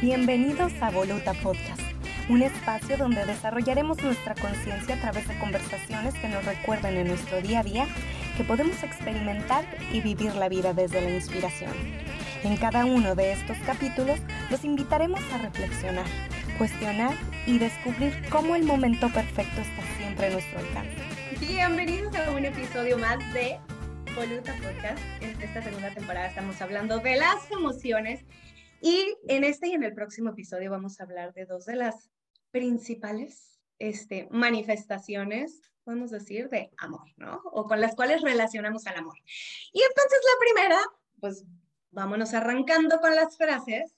Bienvenidos a Voluta Podcast, un espacio donde desarrollaremos nuestra conciencia a través de conversaciones que nos recuerden en nuestro día a día que podemos experimentar y vivir la vida desde la inspiración. En cada uno de estos capítulos los invitaremos a reflexionar, cuestionar y descubrir cómo el momento perfecto está siempre a nuestro alcance. Bienvenidos a un episodio más de Voluta Podcast. En esta segunda temporada estamos hablando de las emociones y en este y en el próximo episodio vamos a hablar de dos de las principales este, manifestaciones, podemos decir, de amor, ¿no? O con las cuales relacionamos al amor. Y entonces la primera, pues vámonos arrancando con las frases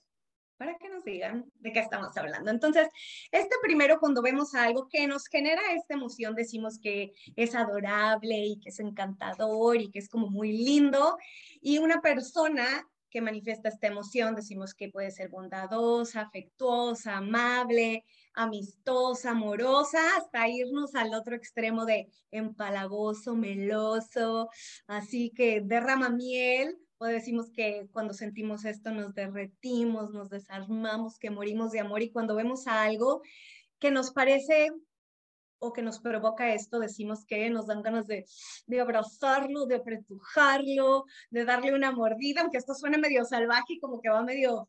para que nos digan de qué estamos hablando. Entonces, este primero, cuando vemos algo que nos genera esta emoción, decimos que es adorable y que es encantador y que es como muy lindo. Y una persona que manifiesta esta emoción, decimos que puede ser bondadosa, afectuosa, amable, amistosa, amorosa, hasta irnos al otro extremo de empalagoso, meloso, así que derrama miel, o decimos que cuando sentimos esto nos derretimos, nos desarmamos, que morimos de amor y cuando vemos algo que nos parece o que nos provoca esto, decimos que nos dan ganas de, de abrazarlo, de apretujarlo, de darle una mordida, aunque esto suena medio salvaje y como que va medio,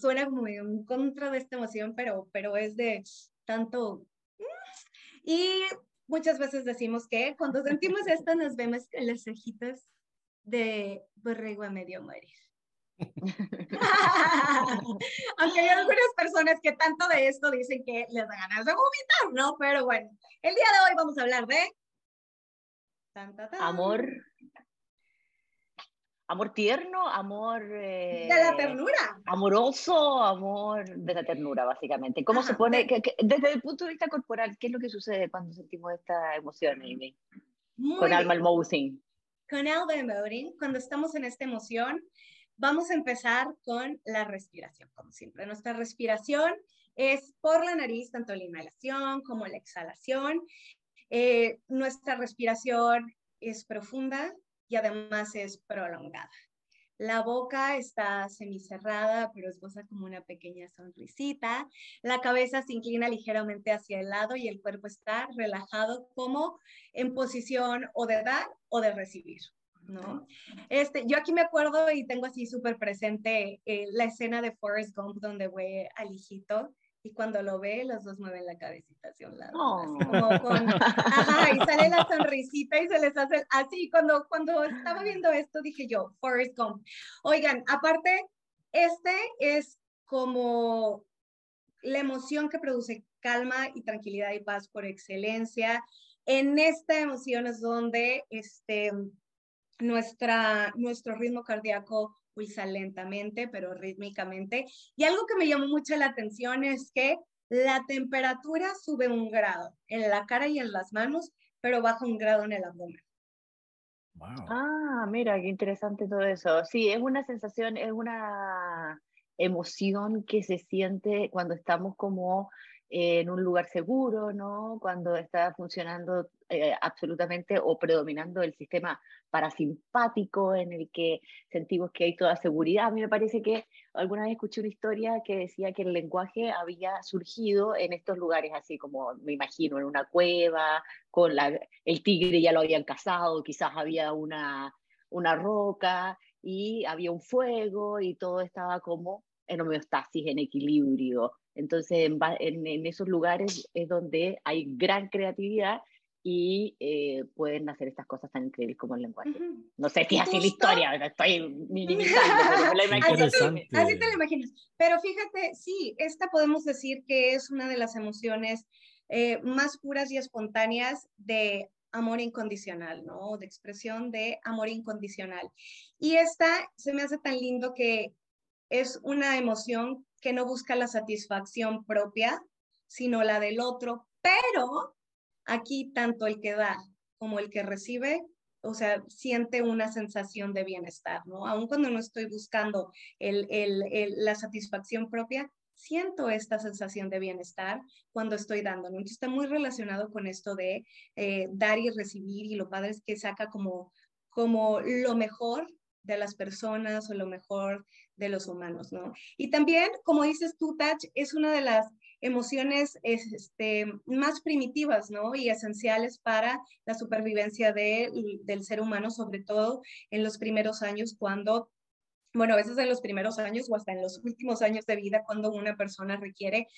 suena como medio en contra de esta emoción, pero, pero es de tanto... Y muchas veces decimos que cuando sentimos esto nos vemos en las cejitas de borrego a medio morir. Aunque hay algunas personas que tanto de esto dicen que les da ganas de vomitar, ¿no? Pero bueno, el día de hoy vamos a hablar de... Amor. Amor tierno, amor... de la ternura. Amoroso, amor de la ternura, básicamente. ¿Cómo se pone, desde el punto de vista corporal, qué es lo que sucede cuando sentimos esta emoción, Amy? Con Alma Almousin. Con Alma Almousin, cuando estamos en esta emoción, Vamos a empezar con la respiración, como siempre. Nuestra respiración es por la nariz, tanto la inhalación como la exhalación. Eh, nuestra respiración es profunda y además es prolongada. La boca está semicerrada, pero esboza como una pequeña sonrisita. La cabeza se inclina ligeramente hacia el lado y el cuerpo está relajado como en posición o de dar o de recibir. ¿No? Este, yo aquí me acuerdo y tengo así súper presente eh, la escena de Forrest Gump donde ve al hijito y cuando lo ve, los dos mueven la cabecita hacia un lado. como con, ajá, y sale la sonrisita y se les hace así. Cuando, cuando estaba viendo esto, dije yo, Forrest Gump. Oigan, aparte, este es como la emoción que produce calma y tranquilidad y paz por excelencia. En esta emoción es donde este, nuestra, nuestro ritmo cardíaco pulsa lentamente, pero rítmicamente. Y algo que me llamó mucho la atención es que la temperatura sube un grado en la cara y en las manos, pero baja un grado en el abdomen. Wow. Ah, mira, qué interesante todo eso. Sí, es una sensación, es una emoción que se siente cuando estamos como en un lugar seguro, ¿no? Cuando está funcionando eh, absolutamente o predominando el sistema parasimpático en el que sentimos que hay toda seguridad. A mí me parece que alguna vez escuché una historia que decía que el lenguaje había surgido en estos lugares, así como me imagino, en una cueva, con la, el tigre ya lo habían cazado, quizás había una, una roca y había un fuego y todo estaba como en homeostasis, en equilibrio. Entonces, en, en, esos lugares es donde hay gran creatividad y eh, pueden hacer estas cosas tan increíbles como el lenguaje. No sé si es así la historia, estoy minimizando, pero la así, así te la imaginas. Pero fíjate, sí, esta podemos decir que es una de las emociones eh, más puras y espontáneas de amor incondicional, ¿no? De expresión de amor incondicional. Y esta se me hace tan lindo que es una emoción que no busca la satisfacción propia, sino la del otro, pero Aquí tanto el que da como el que recibe, o sea, siente una sensación de bienestar, ¿no? Aun cuando no estoy buscando la satisfacción propia, siento esta sensación de bienestar cuando estoy dando. Entonces está muy relacionado con esto de eh, dar y recibir y lo padre es que saca como, como lo mejor de las personas o lo mejor de los humanos, ¿no? Y también, como dices tú, Tach, es una de las emociones este, más primitivas, ¿no? Y esenciales para la supervivencia del ser humano, sobre todo en los primeros años cuando bueno, a veces en los primeros años o hasta en los últimos años de vida, cuando una persona requiere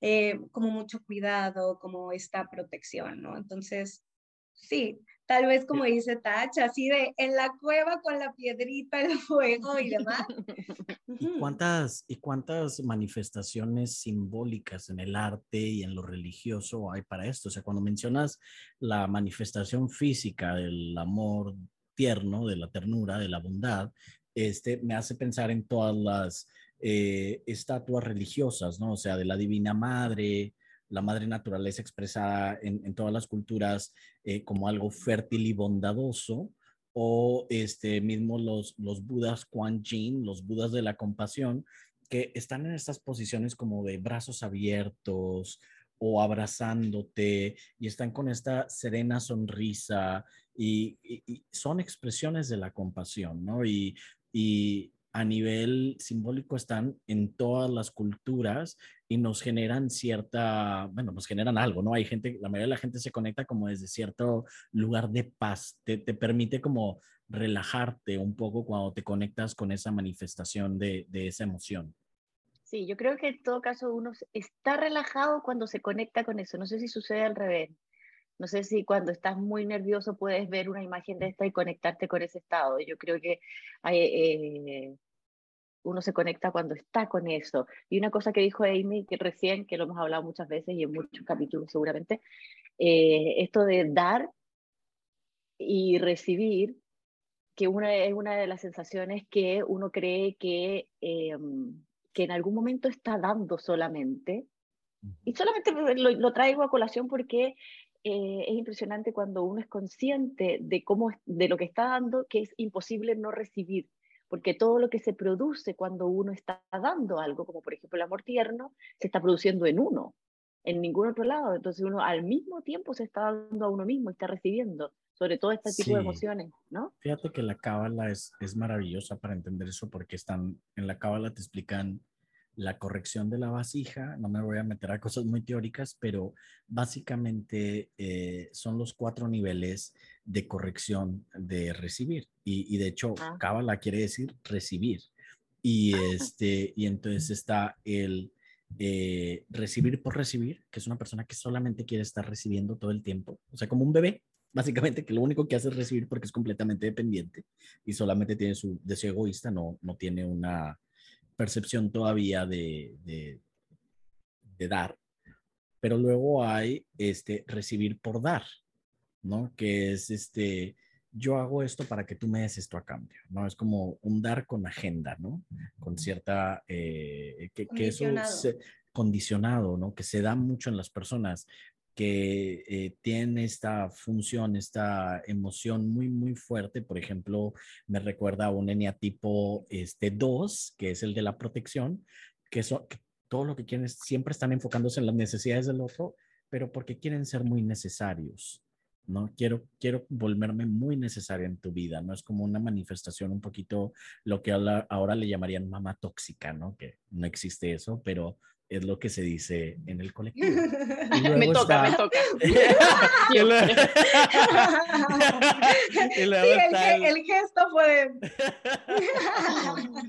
eh, como mucho cuidado, como esta protección, ¿no? Entonces, sí, tal vez como dice Tach, así de en la cueva con la piedrita, el fuego y demás. ¿Y cuántas, ¿Y cuántas manifestaciones simbólicas en el arte y en lo religioso hay para esto? O sea, cuando mencionas la manifestación física del amor tierno, de la ternura, de la bondad, este, me hace pensar en todas las eh, estatuas religiosas, ¿no? O sea, de la Divina Madre, la Madre Naturaleza expresada en, todas las culturas eh, como algo fértil y bondadoso, o este, mismo los, los Budas Kuan Yin, los Budas de la compasión, que están en estas posiciones como de brazos abiertos o abrazándote y están con esta serena sonrisa y, y son expresiones de la compasión, ¿no? Y y a nivel simbólico están en todas las culturas y nos generan cierta, bueno, nos generan algo, ¿no? Hay gente, la mayoría de la gente se conecta como desde cierto lugar de paz, te, te permite como relajarte un poco cuando te conectas con esa manifestación de, de esa emoción. Sí, yo creo que en todo caso uno está relajado cuando se conecta con eso. No sé si sucede al revés. No sé si cuando estás muy nervioso puedes ver una imagen de esta y conectarte con ese estado. Yo creo que eh, uno se conecta cuando está con eso. Y una cosa que dijo Amy, que recién, que lo hemos hablado muchas veces y en muchos capítulos seguramente, eh, esto de dar y recibir, que una, es una de las sensaciones que uno cree que, em, que en algún momento está dando solamente. Y solamente lo, lo, traigo a colación porque eh, es impresionante cuando uno es consciente de cómo de lo que está dando, que es imposible no recibir, porque todo lo que se produce cuando uno está dando algo, como por ejemplo el amor tierno, se está produciendo en uno, en ningún otro lado. Entonces uno al mismo tiempo se está dando a uno mismo y está recibiendo, sobre todo este tipo de emociones, ¿no? Fíjate que la cábala es, es maravillosa para entender eso, porque están en la cábala te explican la corrección de la vasija, no me voy a meter a cosas muy teóricas, pero básicamente eh, son los cuatro niveles de corrección de recibir. Y, de hecho, ah. Cábala quiere decir recibir. Y, ah. este, y entonces está el eh, recibir por recibir, que es una persona que solamente quiere estar recibiendo todo el tiempo, o sea, como un bebé, básicamente, que lo único que hace es recibir porque es completamente dependiente y solamente tiene su deseo egoísta, no, no tiene una percepción todavía de, de, dar, pero luego hay este recibir por dar, ¿no? Que es este, yo hago esto para que tú me des esto a cambio, ¿no? Es como un dar con agenda, ¿no? Con cierta, eh, que, que, eso condicionado, ¿no? Que se da mucho en las personas que eh, tienen esta función, esta emoción muy, muy fuerte. Por ejemplo, me recuerda a un eneatipo este, 2, que es el de la protección, que, eso todo lo que quieren siempre están enfocándose en las necesidades del otro, pero porque quieren ser muy necesarios. ¿no? Quiero, quiero volverme muy necesario en tu vida, ¿no? Es como una manifestación un poquito lo que ahora le llamarían mamá tóxica, ¿no? Que no existe eso, pero es lo que se dice en el colectivo. me toca, me toca. y luego... sí, el, el, gesto fue...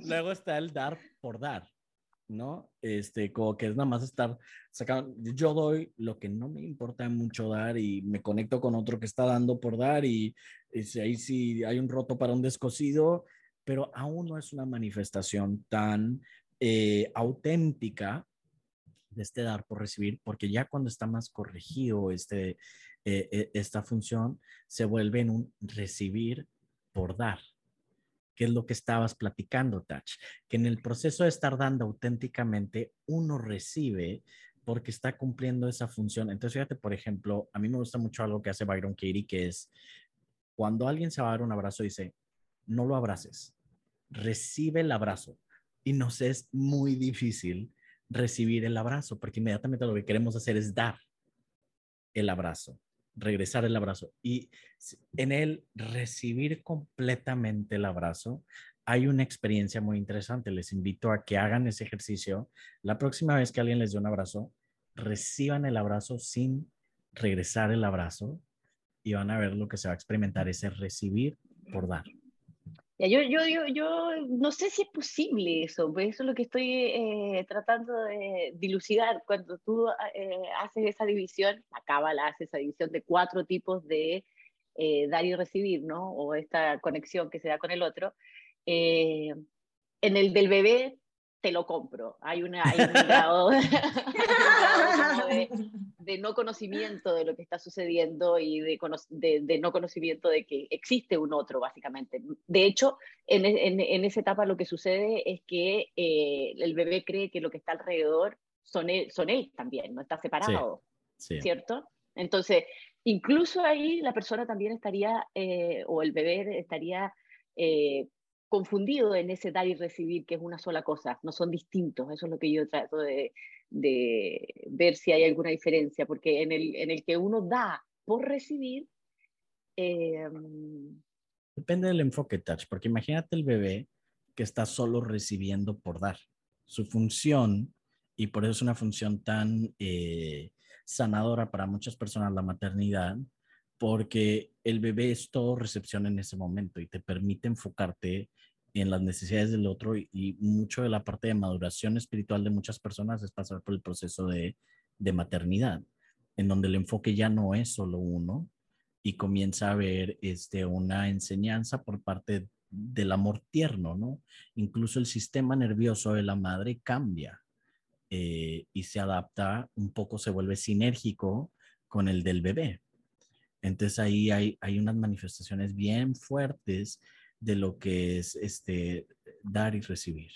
luego está el dar por dar, ¿no? Este, como que es nada más estar sacando, yo doy lo que no me importa mucho dar y me conecto con otro que está dando por dar y, y ahí sí hay un roto para un descosido, pero aún no es una manifestación tan eh, auténtica de este dar por recibir, porque ya cuando está más corregido este, eh, eh, esta función, se vuelve en un recibir por dar, que es lo que estabas platicando, Touch, que en el proceso de estar dando auténticamente, uno recibe porque está cumpliendo esa función. Entonces, fíjate, por ejemplo, a mí me gusta mucho algo que hace Byron Katie, que es cuando alguien se va a dar un abrazo, dice, no lo abraces, recibe el abrazo. Y nos es muy difícil recibir el abrazo, porque inmediatamente lo que queremos hacer es dar el abrazo, regresar el abrazo. Y en él recibir completamente el abrazo, hay una experiencia muy interesante. Les invito a que hagan ese ejercicio. La próxima vez que alguien les dé un abrazo, reciban el abrazo sin regresar el abrazo y van a ver lo que se va a experimentar, ese recibir por dar. Yo, yo, yo, yo no sé si es posible eso, pues eso es lo que estoy eh, tratando de dilucidar. Cuando tú eh, haces esa división, la hace esa división de cuatro tipos de eh, dar y recibir, ¿no? O esta conexión que se da con el otro. Eh, en el del bebé te lo compro. Hay, una, hay un grado, de, no conocimiento de lo que está sucediendo y de, de, no conocimiento de que existe un otro, básicamente. De hecho, en, en, en esa etapa lo que sucede es que eh, el bebé cree que lo que está alrededor son él, son él también, no está separado, ¿cierto? Entonces, incluso ahí la persona también estaría, eh, o el bebé estaría confundido en ese dar y recibir, que es una sola cosa, no son distintos. Eso es lo que yo trato de, ver si hay alguna diferencia, porque en el, en el que uno da por recibir... Em, Depende del enfoque, Touch, porque imagínate el bebé que está solo recibiendo por dar. Su función, y por eso es una función tan eh, sanadora para muchas personas la maternidad, porque el bebé es todo recepción en ese momento y te permite enfocarte en las necesidades del otro y, mucho de la parte de maduración espiritual de muchas personas es pasar por el proceso de, maternidad, en donde el enfoque ya no es solo uno y comienza a haber este, una enseñanza por parte del amor tierno, ¿no? Incluso el sistema nervioso de la madre cambia eh, y se adapta, un poco se vuelve sinérgico con el del bebé. Entonces ahí hay, hay unas manifestaciones bien fuertes de lo que es este, dar y recibir.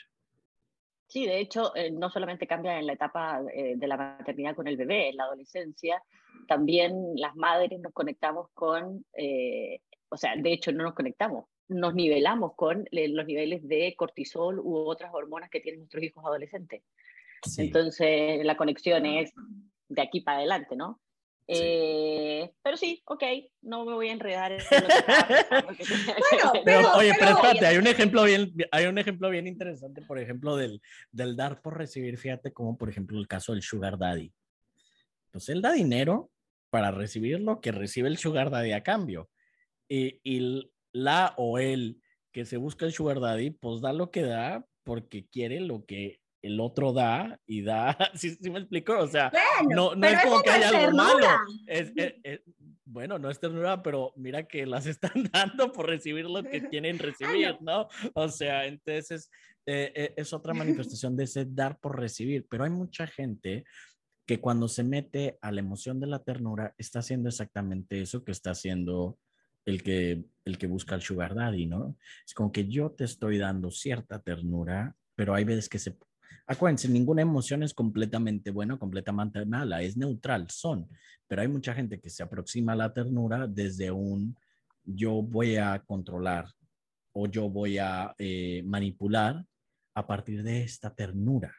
Sí, de hecho, eh, no solamente cambia en la etapa eh, de la maternidad con el bebé, en la adolescencia, también las madres nos conectamos con, eh, o sea, de hecho no nos conectamos, nos nivelamos con los niveles de cortisol u otras hormonas que tienen nuestros hijos adolescentes. Entonces, la conexión es de aquí para adelante, ¿no? Eh, pero sí, ok, no me voy a enredar. pero, oye, pero, espérate, hay un ejemplo bien, hay un ejemplo bien interesante, por ejemplo, del, del dar por recibir, fíjate como por ejemplo el caso del sugar daddy. Entonces él da dinero para recibir lo que recibe el sugar daddy a cambio. Y, y la o él que se busca el sugar daddy, pues da lo que da porque quiere lo que el otro da y da, ¿sí, me explico? O sea, no, no es como que haya algo malo. bueno, no es ternura, pero mira que las están dando por recibir lo que tienen recibir, ¿no? O sea, entonces eh, eh, es otra manifestación de ese dar por recibir, pero hay mucha gente que cuando se mete a la emoción de la ternura está haciendo exactamente eso que está haciendo el que, el que busca el sugar daddy, ¿no? Es como que yo te estoy dando cierta ternura, pero hay veces que se Acuérdense, ninguna emoción es completamente buena completamente mala, es neutral, son. Pero hay mucha gente que se aproxima a la ternura desde un yo voy a controlar o yo voy a eh, manipular a partir de esta ternura.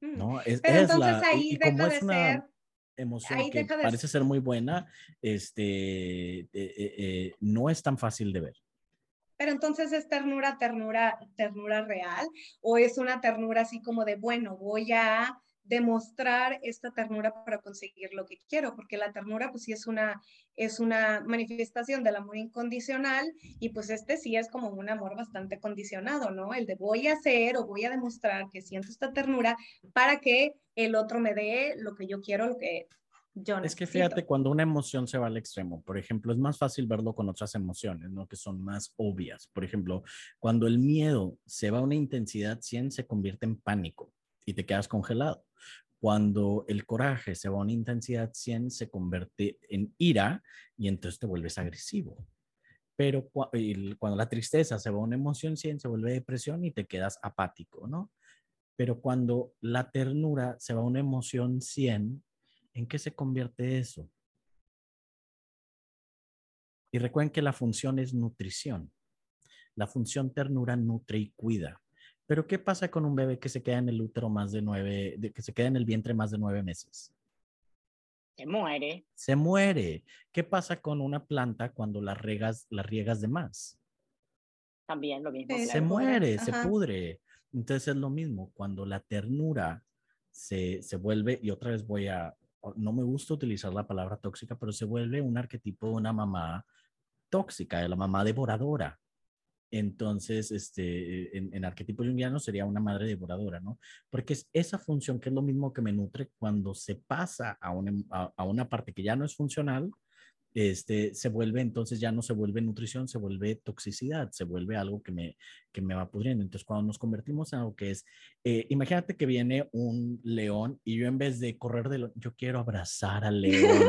Mm, ¿no? Es, la, y, como es una emoción que parece ser muy buena, este, eh, eh, no es tan fácil de ver. Pero entonces es ternura, ternura, ternura real o es una ternura así como de, bueno, voy a demostrar esta ternura para conseguir lo que quiero, porque la ternura pues sí es una, es una manifestación del amor incondicional y pues este sí es como un amor bastante condicionado, ¿no? El de voy a hacer o voy a demostrar que siento esta ternura para que el otro me dé lo que yo quiero, lo que es que fíjate, cuando una emoción se va al extremo, por ejemplo, es más fácil verlo con otras emociones, ¿no? Que son más obvias. Por ejemplo, cuando el miedo se va a una intensidad 100, se convierte en pánico y te quedas congelado. Cuando el coraje se va a una intensidad 100, se convierte en ira y entonces te vuelves agresivo. Pero cuando la tristeza se va a una emoción 100, se vuelve depresión y te quedas apático, ¿no? Pero cuando la ternura se va a una emoción 100, ¿En qué se convierte eso? Y recuerden que la función es nutrición. La función ternura nutre y cuida. Pero ¿qué pasa con un bebé que se queda en el útero más de nueve, que se queda en el vientre más de nueve meses? Se muere. Se muere. ¿Qué pasa con una planta cuando la riegas, la riegas de más? también lo mismo. Se muere, se pudre. Entonces es lo mismo, cuando la ternura se, se vuelve, y otra vez voy a, no me gusta utilizar la palabra tóxica, pero se vuelve un arquetipo de una mamá tóxica, de la mamá devoradora. Entonces, este, en, en, arquetipo junguiano sería una madre devoradora, ¿no? Porque es esa función que es lo mismo que me nutre cuando se pasa a una, a una parte que ya no es funcional, este, se vuelve, entonces ya no se vuelve nutrición, se vuelve toxicidad, se vuelve algo que me, que me va pudriendo. Entonces, cuando nos convertimos en algo que es, eh, imagínate que viene un león y yo en vez de correr de lo, yo quiero abrazar al león.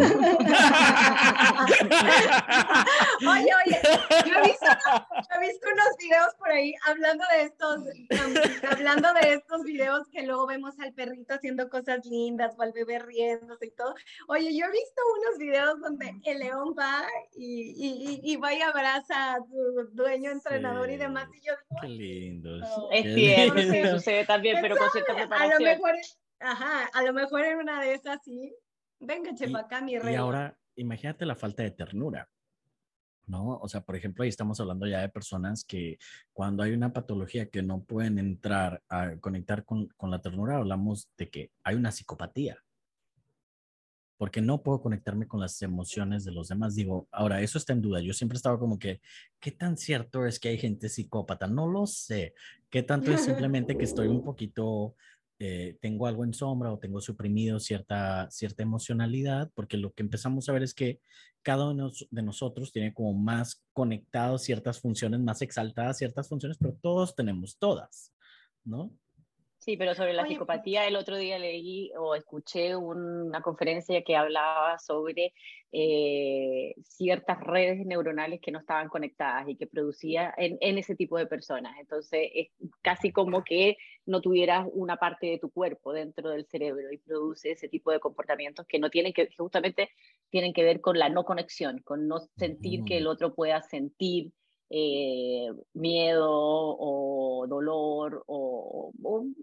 oye, oye, yo he, visto, he visto, unos videos por ahí hablando de estos, hablando de estos videos que luego vemos al perrito haciendo cosas lindas o al bebé riéndose y todo. Oye, yo he visto unos videos donde el león va y, y, y va y abraza a su dueño, entrenador y demás. Y yo Qué lindo. Es cierto, sí, sucede también, pero con cierta preparación. A lo mejor, ajá, a lo mejor en una de esas sí. Venga, chepa acá, mi rey. Y ahora, imagínate la falta de ternura. ¿no? O sea, por ejemplo, ahí estamos hablando ya de personas que cuando hay una patología que no pueden entrar a conectar con, con la ternura, hablamos de que hay una psicopatía porque no puedo conectarme con las emociones de los demás. Digo, ahora, eso está en duda. Yo siempre estaba como que, ¿qué tan cierto es que hay gente psicópata? No lo sé. ¿Qué tanto es simplemente que estoy un poquito, eh, tengo algo en sombra o tengo suprimido cierta, cierta emocionalidad? Porque lo que empezamos a ver es que cada uno de nosotros tiene como más conectados ciertas funciones, más exaltadas ciertas funciones, pero todos tenemos todas, ¿no? Sí, pero sobre la psicopatía, el otro día leí o escuché una conferencia que hablaba sobre eh, ciertas redes neuronales que no estaban conectadas y que producía en, en, ese tipo de personas. Entonces, es casi como que no tuvieras una parte de tu cuerpo dentro del cerebro y produce ese tipo de comportamientos que no tienen que, justamente tienen que ver con la no conexión, con no sentir que el otro pueda sentir eh, miedo o dolor o,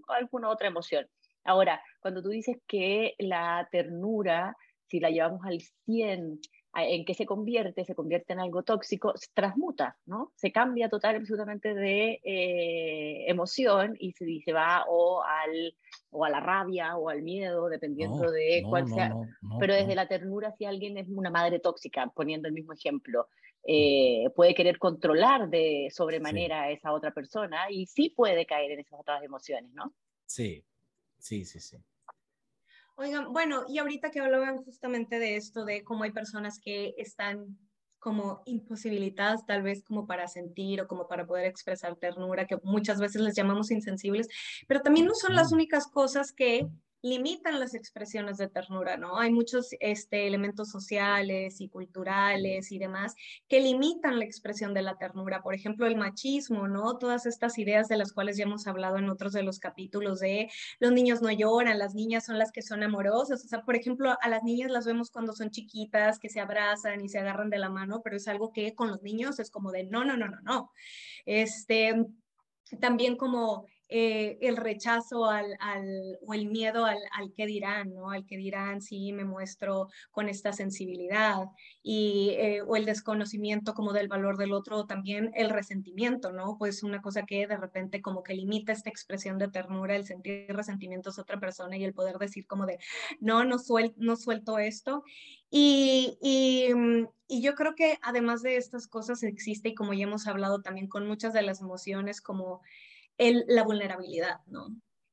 alguna otra emoción. Ahora, cuando tú dices que la ternura, si la llevamos al 100, ¿en qué se convierte? Se convierte en algo tóxico, se transmuta, ¿no? Se cambia total absolutamente de eh, emoción y se, se va o, al, o a la rabia o al miedo, dependiendo de cuál sea. Pero desde la ternura, si alguien es una madre tóxica, poniendo el mismo ejemplo, eh, puede querer controlar de sobremanera a esa otra persona y sí puede caer en esas otras emociones, ¿no? Sí, sí, sí, sí. Oigan, bueno, y ahorita que hablaban justamente de esto, de cómo hay personas que están como imposibilitadas tal vez como para sentir o como para poder expresar ternura, que muchas veces les llamamos insensibles, pero también no son las únicas cosas que limitan las expresiones de ternura, ¿no? Hay muchos este, elementos sociales y culturales y demás que limitan la expresión de la ternura. Por ejemplo, el machismo, ¿no? Todas estas ideas de las cuales ya hemos hablado en otros de los capítulos de los niños no lloran, las niñas son las que son amorosas. O sea, por ejemplo, a las niñas las vemos cuando son chiquitas, que se abrazan y se agarran de la mano, pero es algo que con los niños es como de no, no, no, no, no. Este, también como eh, el rechazo al, al, o el miedo al, al que dirán, ¿no? Al que dirán si me muestro con esta sensibilidad y, eh, o el desconocimiento como del valor del otro, también el resentimiento, ¿no? Pues una cosa que de repente como que limita esta expresión de ternura, el sentir resentimientos a otra persona y el poder decir como de, no, no, suel no suelto esto. Y, y, mm, y, yo creo que además de estas cosas existe, y como ya hemos hablado también con muchas de las emociones, como el, la vulnerabilidad, ¿no?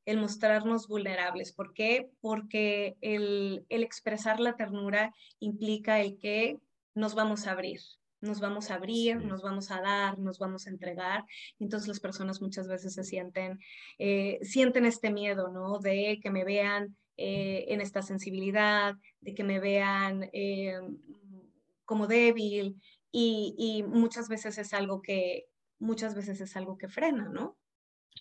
El mostrarnos vulnerables. ¿Por qué? Porque el, el expresar la ternura implica el que nos vamos a abrir, nos vamos a abrir, nos vamos a dar, nos vamos a entregar. Entonces las personas muchas veces se sienten, eh, sienten este miedo, ¿no? De que me vean eh, en esta sensibilidad, de que me vean eh, como débil y, y, muchas veces es algo que, muchas veces es algo que frena, ¿no?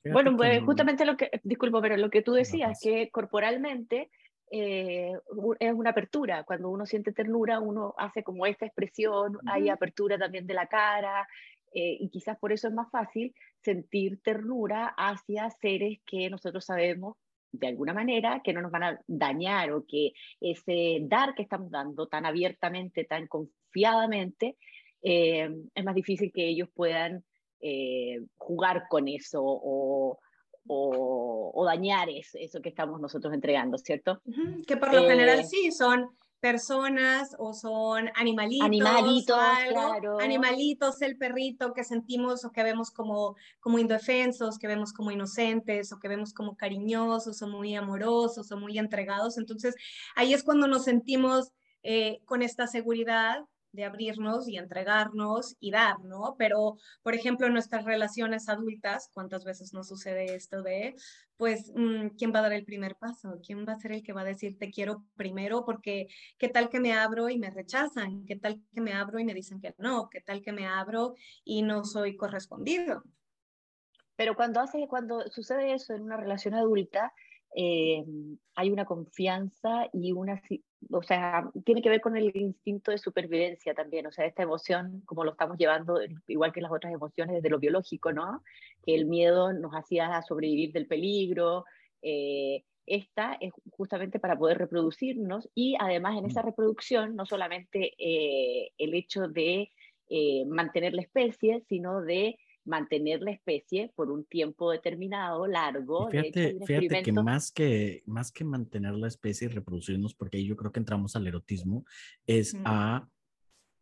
Bueno, pues justamente lo que, disculpo, pero lo que tú decías, que corporalmente eh, es una apertura. Cuando uno siente ternura, uno hace como esta expresión, hay apertura también de la cara, eh, y quizás por eso es más fácil sentir ternura hacia seres que nosotros sabemos de alguna manera que no nos van a dañar o que ese dar que estamos dando tan abiertamente, tan confiadamente, eh, es más difícil que ellos puedan eh, jugar con eso o, o, dañar eso, que estamos nosotros entregando, ¿cierto? Que por lo general eh, sí, son personas o son animalitos. Animalitos, claro. Animalitos, el perrito que sentimos o que vemos como, como indefensos, que vemos como inocentes o que vemos como cariñosos o muy amorosos o muy entregados. Entonces ahí es cuando nos sentimos eh, con esta seguridad de abrirnos y entregarnos y dar, ¿no? Pero, por ejemplo, en nuestras relaciones adultas, ¿cuántas veces nos sucede esto de, pues, mm, ¿quién va a dar el primer paso? ¿Quién va a ser el que va a decir te quiero primero? Porque, ¿qué tal que me abro y me rechazan? ¿Qué tal que me abro y me dicen que no? ¿Qué tal que me abro y no soy correspondido? Pero cuando hace, cuando sucede eso en una relación adulta, eh, hay una confianza y una, o sea, tiene que ver con el instinto de supervivencia también, o sea, esta emoción, como lo estamos llevando, igual que las otras emociones desde lo biológico, ¿no? Que el miedo nos hacía sobrevivir del peligro. Eh, esta es justamente para poder reproducirnos y además en esa mm. reproducción no solamente eh, el hecho de mantener la especie, sino de mantener la especie por un tiempo determinado, largo. fíjate, fíjate que más que más que mantener la especie y reproducirnos, porque ahí yo creo que entramos al erotismo, es a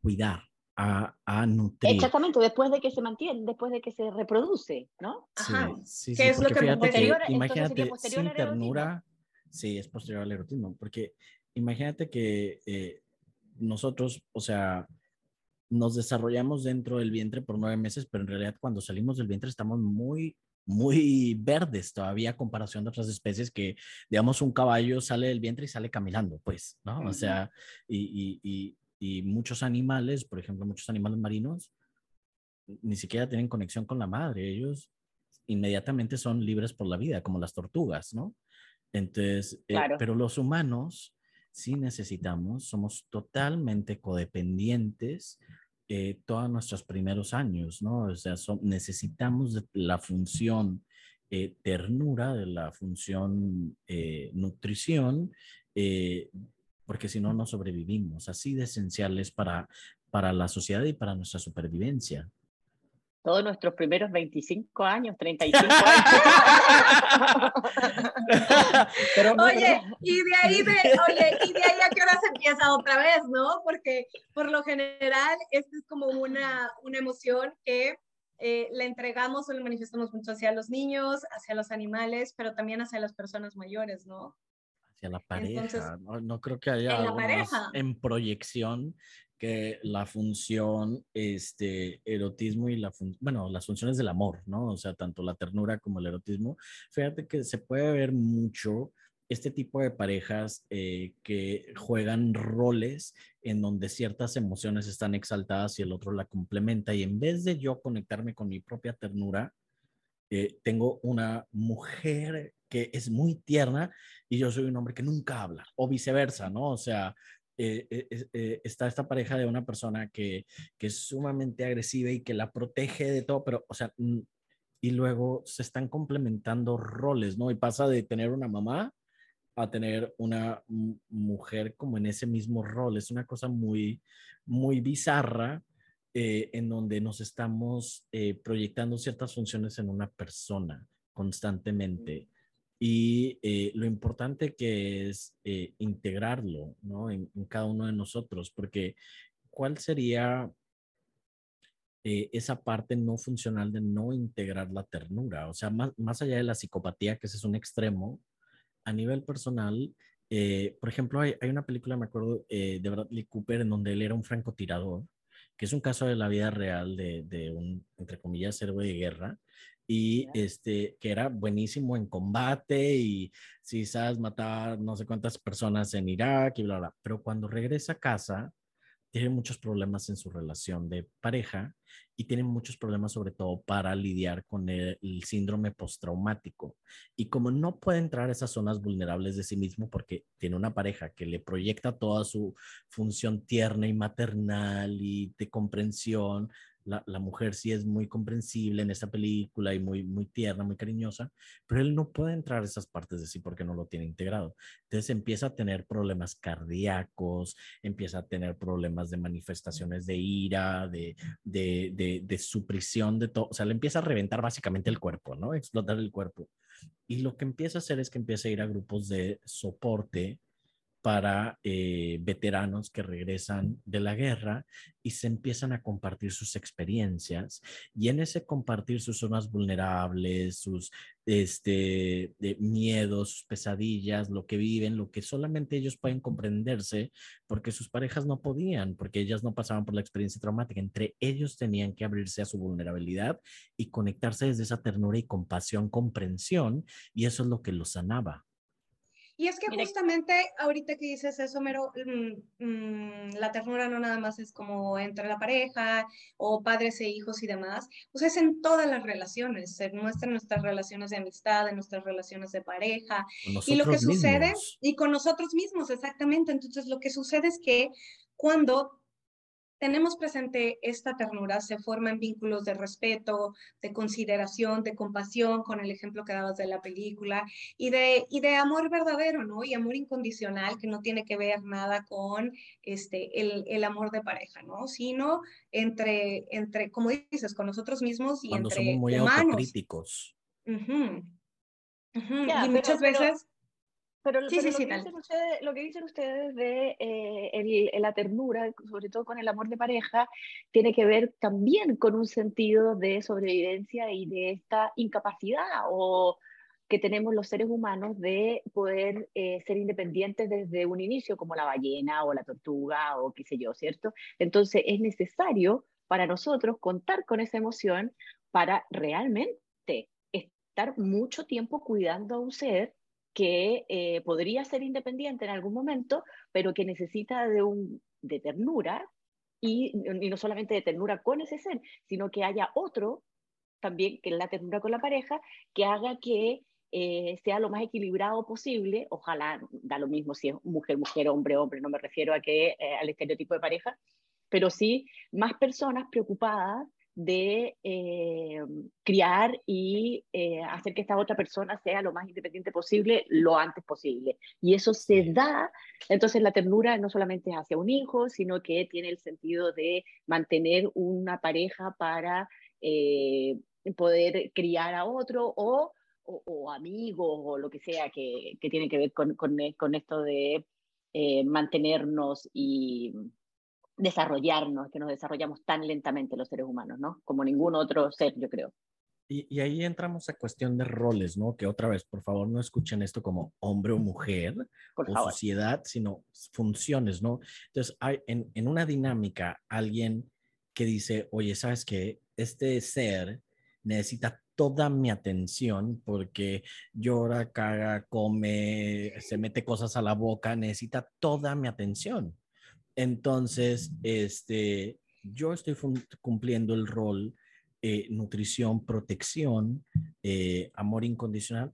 cuidar, a, a, nutrir. Exactamente, después de que se mantiene, después de que se reproduce, ¿no? Ajá. Sí, sí, es lo que fíjate que, imagínate, sin ternura, sí, es posterior al erotismo, porque imagínate que eh, nosotros, o sea, nos desarrollamos dentro del vientre por nueve meses, pero en realidad cuando salimos del vientre estamos muy, muy verdes todavía a comparación de otras especies que, digamos, un caballo sale del vientre y sale caminando, pues, ¿no? O sea, y, y, y, muchos animales, por ejemplo, muchos animales marinos, ni siquiera tienen conexión con la madre, ellos inmediatamente son libres por la vida, como las tortugas, ¿no? Entonces, eh, pero los humanos sí necesitamos, somos totalmente codependientes eh, todos nuestros primeros años, ¿no? O sea, necesitamos la función eh, ternura, de la función eh, nutrición, porque si no, no sobrevivimos. Así de esenciales para, para la sociedad y para nuestra supervivencia todos nuestros primeros 25 años, 35 años. oye, y de ahí de, oye, y de ahí a qué hora se empieza otra vez, ¿no? Porque por lo general, esta es como una, una emoción que eh, le entregamos o le manifestamos mucho hacia los niños, hacia los animales, pero también hacia las personas mayores, ¿no? Hacia la pareja. no, no, creo que haya en, en proyección que la función, este, erotismo y la, bueno, las funciones del amor, ¿no? O sea, tanto la ternura como el erotismo. Fíjate que se puede ver mucho este tipo de parejas eh, que juegan roles en donde ciertas emociones están exaltadas y el otro la complementa. Y en vez de yo conectarme con mi propia ternura, eh, tengo una mujer que es muy tierna y yo soy un hombre que nunca habla, o viceversa, ¿no? O sea, eh, eh, eh, está esta pareja de una persona que, que, es sumamente agresiva y que la protege de todo, pero, o sea, mm, y luego se están complementando roles, ¿no? Y pasa de tener una mamá a tener una mujer como en ese mismo rol. Es una cosa muy, muy bizarra en donde nos estamos proyectando ciertas funciones en una persona constantemente y eh, lo importante que es eh, integrarlo ¿no? en, cada uno de nosotros, porque ¿cuál sería eh, esa parte no funcional de no integrar la ternura? O sea, más, más allá de la psicopatía, que ese es un extremo, a nivel personal, por ejemplo, hay, hay, una película, me acuerdo, de Bradley Cooper, en donde él era un francotirador, que es un caso de la vida real de, de un, entre comillas, héroe de guerra, y este, que era buenísimo en combate y si sabes matar no sé cuántas personas en Irak y bla, bla. Pero cuando regresa a casa, tiene muchos problemas en su relación de pareja y tiene muchos problemas sobre todo para lidiar con el, síndrome postraumático. Y como no puede entrar a esas zonas vulnerables de sí mismo porque tiene una pareja que le proyecta toda su función tierna y maternal y de comprensión, la, la, mujer sí es muy comprensible en esta película y muy, muy tierna, muy cariñosa, pero él no puede entrar a esas partes de sí porque no lo tiene integrado. Entonces empieza a tener problemas cardíacos, empieza a tener problemas de manifestaciones de ira, de, de, de, de supresión de todo, o sea, le empieza a reventar básicamente el cuerpo, ¿no? Explotar el cuerpo. Y lo que empieza a hacer es que empieza a ir a grupos de soporte para eh, veteranos que regresan de la guerra y se empiezan a compartir sus experiencias y en ese compartir sus zonas vulnerables, sus este, miedos, sus pesadillas, lo que viven, lo que solamente ellos pueden comprenderse porque sus parejas no podían, porque ellas no pasaban por la experiencia traumática, entre ellos tenían que abrirse a su vulnerabilidad y conectarse desde esa ternura y compasión, comprensión y eso es lo que los sanaba. Y es que justamente ahorita que dices eso, Mero, mm, mm, la ternura no nada más es como entre la pareja o padres e hijos y demás, pues es en todas las relaciones, se muestra en nuestras relaciones de amistad, en nuestras relaciones de pareja. Y lo que sucede, y con nosotros mismos, exactamente. Entonces, lo que sucede es que cuando tenemos presente esta ternura, se forman vínculos de respeto, de consideración, de compasión, con el ejemplo que dabas de la película, y de, y de amor verdadero, ¿no? Y amor incondicional, que no tiene que ver nada con este, el, el amor de pareja, ¿no? Sino entre, entre, como dices, con nosotros mismos y Cuando entre somos muy humanos. autocríticos. Ujú. Ujú, Ya, y muchas pero- veces... Pero, Sí, pero sí, lo, sí, que dicen ustedes, lo que dicen ustedes de eh, el- la ternura, sobre todo con el amor de pareja, tiene que ver también con un sentido de sobrevivencia y de esta incapacidad o que tenemos los seres humanos de poder eh, ser independientes desde un inicio, como la ballena o la tortuga o qué sé yo, ¿cierto? Entonces es necesario para nosotros contar con esa emoción para realmente estar mucho tiempo cuidando a un ser que eh, podría ser independiente en algún momento, pero que necesita de, un, de ternura y, no solamente de ternura con ese ser, sino que haya otro también, que es la ternura con la pareja, que haga que eh, sea lo más equilibrado posible. Ojalá, da lo mismo si es mujer, mujer, hombre, hombre, no me refiero a que, eh, al estereotipo de pareja, pero sí más personas preocupadas de eh, criar y eh, hacer que esta otra persona sea lo más independiente posible lo antes posible. Y eso se da, entonces la ternura no solamente es hacia un hijo, sino que tiene el sentido de mantener una pareja para eh, poder criar a otro o, o, o, amigos o lo que sea que, que tiene que ver con, con, con esto de eh, mantenernos y desarrollarnos, que nos desarrollamos tan lentamente los seres humanos, ¿no? Como ningún otro ser, yo creo. Y, y, ahí entramos a cuestión de roles, ¿no? Que otra vez, por favor, no escuchen esto como hombre o mujer por o favor. sociedad, sino funciones, ¿no? Entonces, hay en, en una dinámica alguien que dice, oye, ¿sabes qué? Este ser necesita toda mi atención porque llora, caga, come, se mete cosas a la boca, necesita toda mi atención. Entonces, este, yo estoy cumpliendo el rol eh, nutrición, protección, eh, amor incondicional,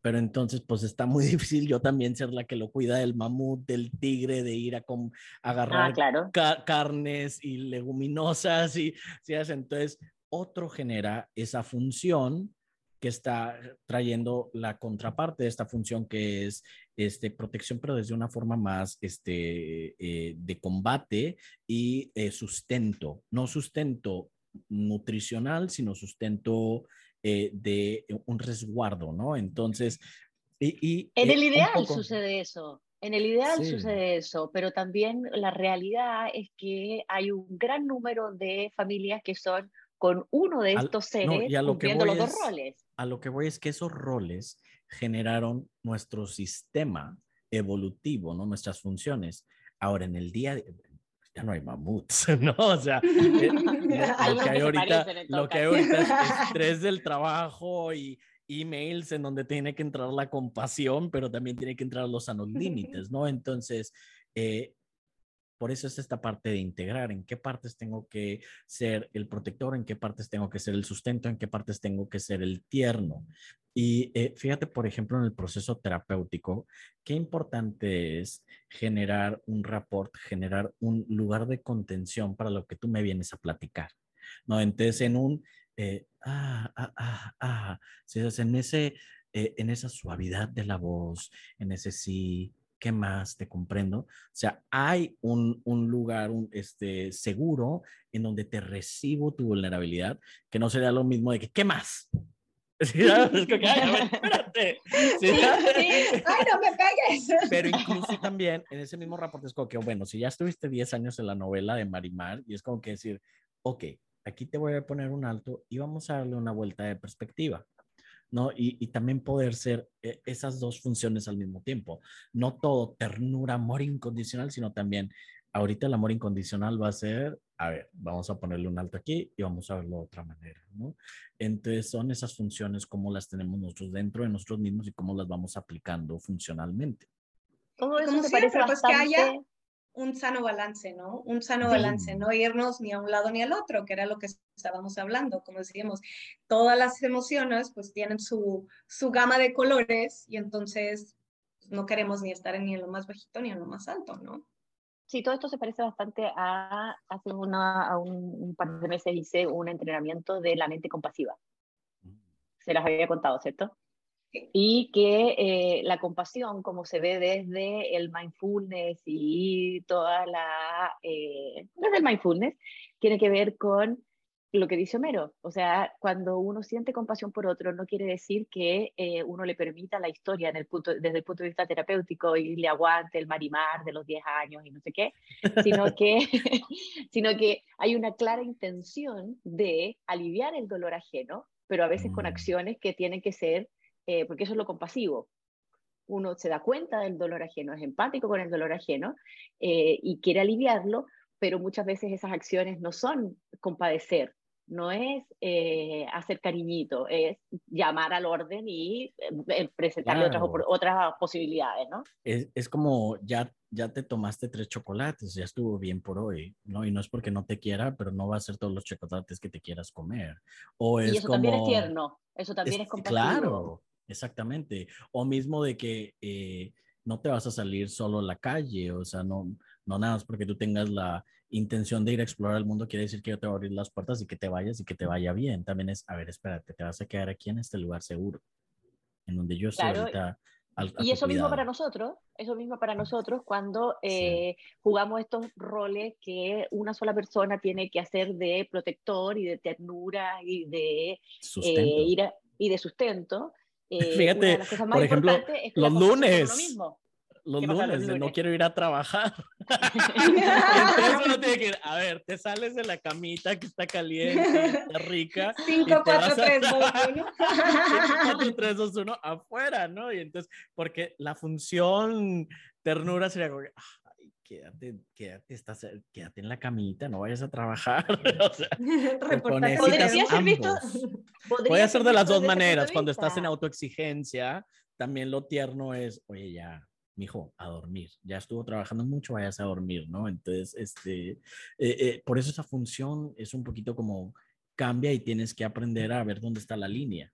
pero entonces pues está muy difícil yo también ser la que lo cuida del mamut, del tigre, de ir a, agarrar ah, claro. ca carnes y leguminosas y ¿sí? entonces otro genera esa función que está trayendo la contraparte de esta función que es este, protección, pero desde una forma más este, eh, de combate y eh, sustento, no sustento nutricional, sino sustento eh, de un resguardo, ¿no? Entonces, y, y en el ideal poco... sucede eso. En el ideal Sí. sucede eso, pero también la realidad es que hay un gran número de familias que son con uno de estos no, seres y a lo que cumpliendo voy los dos es- roles. a lo que voy es que esos roles generaron nuestro sistema evolutivo, ¿no? Nuestras funciones. Ahora, en el día, de- ya no hay mamuts, ¿no? O sea, eh, lo que hay que ahorita, lo que hay ahorita es estrés del trabajo y emails en donde tiene que entrar la compasión, pero también tiene que entrar los sanos límites, ¿no? Entonces, eh, por eso es esta parte de integrar, en qué partes tengo que ser el protector, en qué partes tengo que ser el sustento, en qué partes tengo que ser el tierno. Y eh, fíjate, por ejemplo, en el proceso terapéutico, qué importante es generar un rapport, generar un lugar de contención para lo que tú me vienes a platicar. ¿no? Entonces, en un, eh, ah, ah, ah, ah, en, ese, eh, en esa suavidad de la voz, en ese sí, ¿qué más? Te comprendo. O sea, hay un, un lugar un, este, seguro en donde te recibo tu vulnerabilidad, que no sería lo mismo de que, ¿qué más? Sí, es que, ay, espérate. Sí, sí, Ay, no me pegues. Pero incluso también en ese mismo reporte es como que, bueno, si ya estuviste 10 años en la novela de Marimar, y es como que decir, ok, aquí te voy a poner un alto y vamos a darle una vuelta de perspectiva. ¿No? Y, y, también poder ser eh, esas dos funciones al mismo tiempo. No todo ternura, amor incondicional, sino también ahorita el amor incondicional va a ser, a ver, vamos a ponerle un alto aquí y vamos a verlo de otra manera, ¿no? Entonces son esas funciones como las tenemos nosotros dentro de nosotros mismos y cómo las vamos aplicando funcionalmente. Todo eso me parece pues que haya un sano balance, ¿no? Un sano balance, no irnos ni a un lado ni al otro, que era lo que estábamos hablando, como decíamos, todas las emociones pues tienen su, su gama de colores y entonces no queremos ni estar ni en lo más bajito ni en lo más alto, ¿no? Sí, todo esto se parece bastante a, hace una, a un, par de meses hice un entrenamiento de la mente compasiva. Mm. Se las había contado, ¿cierto? Y que eh, la compasión, como se ve desde el mindfulness y toda la, eh, desde el mindfulness, tiene que ver con lo que dice Homero, o sea, cuando uno siente compasión por otro, no quiere decir que eh, uno le permita la historia en el punto, desde el punto de vista terapéutico y le aguante el marimar de los 10 años y no sé qué, sino que, sino que hay una clara intención de aliviar el dolor ajeno, pero a veces con mm. acciones que tienen que ser, eh, porque eso es lo compasivo. Uno se da cuenta del dolor ajeno, es empático con el dolor ajeno eh, y quiere aliviarlo, pero muchas veces esas acciones no son compadecer, no es eh, hacer cariñito, es llamar al orden y eh, presentarle otras, otras posibilidades, ¿no? Es, es, como ya, ya te tomaste tres chocolates, ya estuvo bien por hoy, ¿no? Y no es porque no te quiera, pero no va a ser todos los chocolates que te quieras comer. O es y eso también es tierno, eso también es, compasivo. Claro, exactamente. O mismo de que eh, no te vas a salir solo a la calle, o sea, no, no nada más porque tú tengas la intención de ir a explorar el mundo quiere decir que yo te voy a abrir las puertas y que te vayas y que te vaya bien. También es, a ver, espérate, te vas a quedar aquí en este lugar seguro, en donde yo estoy ahorita. y eso mismo para nosotros, eso mismo para nosotros cuando eh, jugamos estos roles que una sola persona tiene que hacer de protector y de ternura y de eh, ir y de sustento. Eh, Fíjate, por ejemplo, los lunes los lunes de no quiero ir a trabajar. Entonces uno tiene que ir, a ver, te sales de la camita que está caliente, está rica. 5, 4, 3, 2, 1. 4, 3, 2, 1, afuera, ¿no? Y entonces, porque la función ternura sería como, ay, quédate, quédate, estás, quédate en la camita, no vayas a trabajar. o sea, Podría ser visto. Puede ser de las dos maneras. Cuando estás en autoexigencia, también lo tierno es, oye, ya, mijo, a dormir. Ya estuvo trabajando mucho, vayas a dormir, ¿no? Entonces, este, eh, eh, por eso esa función es un poquito como cambia y tienes que aprender a ver dónde está la línea.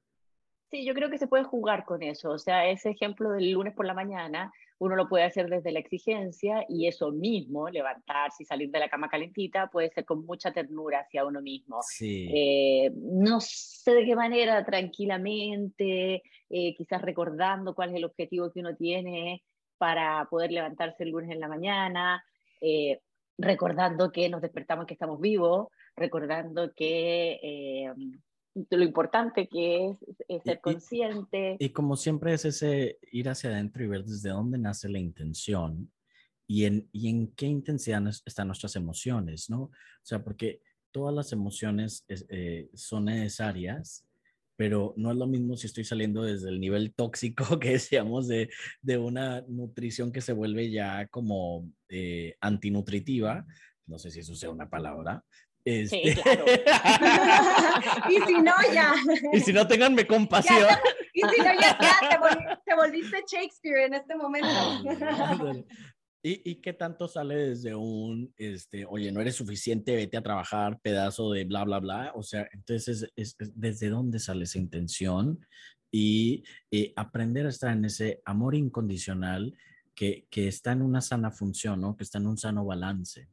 Sí, yo creo que se puede jugar con eso. O sea, ese ejemplo del lunes por la mañana, uno lo puede hacer desde la exigencia y eso mismo, levantarse y salir de la cama calentita, puede ser con mucha ternura hacia uno mismo. Sí. Eh, no sé de qué manera, tranquilamente, quizás recordando cuál es el objetivo que uno tiene para poder levantarse el lunes en la mañana, eh, recordando que nos despertamos que estamos vivos, recordando que eh, lo importante que es, ser consciente. Y, como siempre es ese ir hacia adentro y ver desde dónde nace la intención y en, y en qué intensidad están nuestras emociones, ¿no? O sea, porque todas las emociones eh, son necesarias, pero no es lo mismo si estoy saliendo desde el nivel tóxico que decíamos de, de una nutrición que se vuelve ya como eh, antinutritiva, no sé si eso sea una palabra. Este... Sí, claro. y si no, ya. Y si no, tenganme compasión. y si no, ya, ya te, volviste Shakespeare en este momento. ¿Y, qué tanto sale desde un, este, oye, no eres suficiente, vete a trabajar, pedazo de bla, bla, bla? O sea, entonces, es, ¿desde dónde sale esa intención? Y eh, aprender a estar en ese amor incondicional que, que está en una sana función, ¿no? Que está en un sano balance.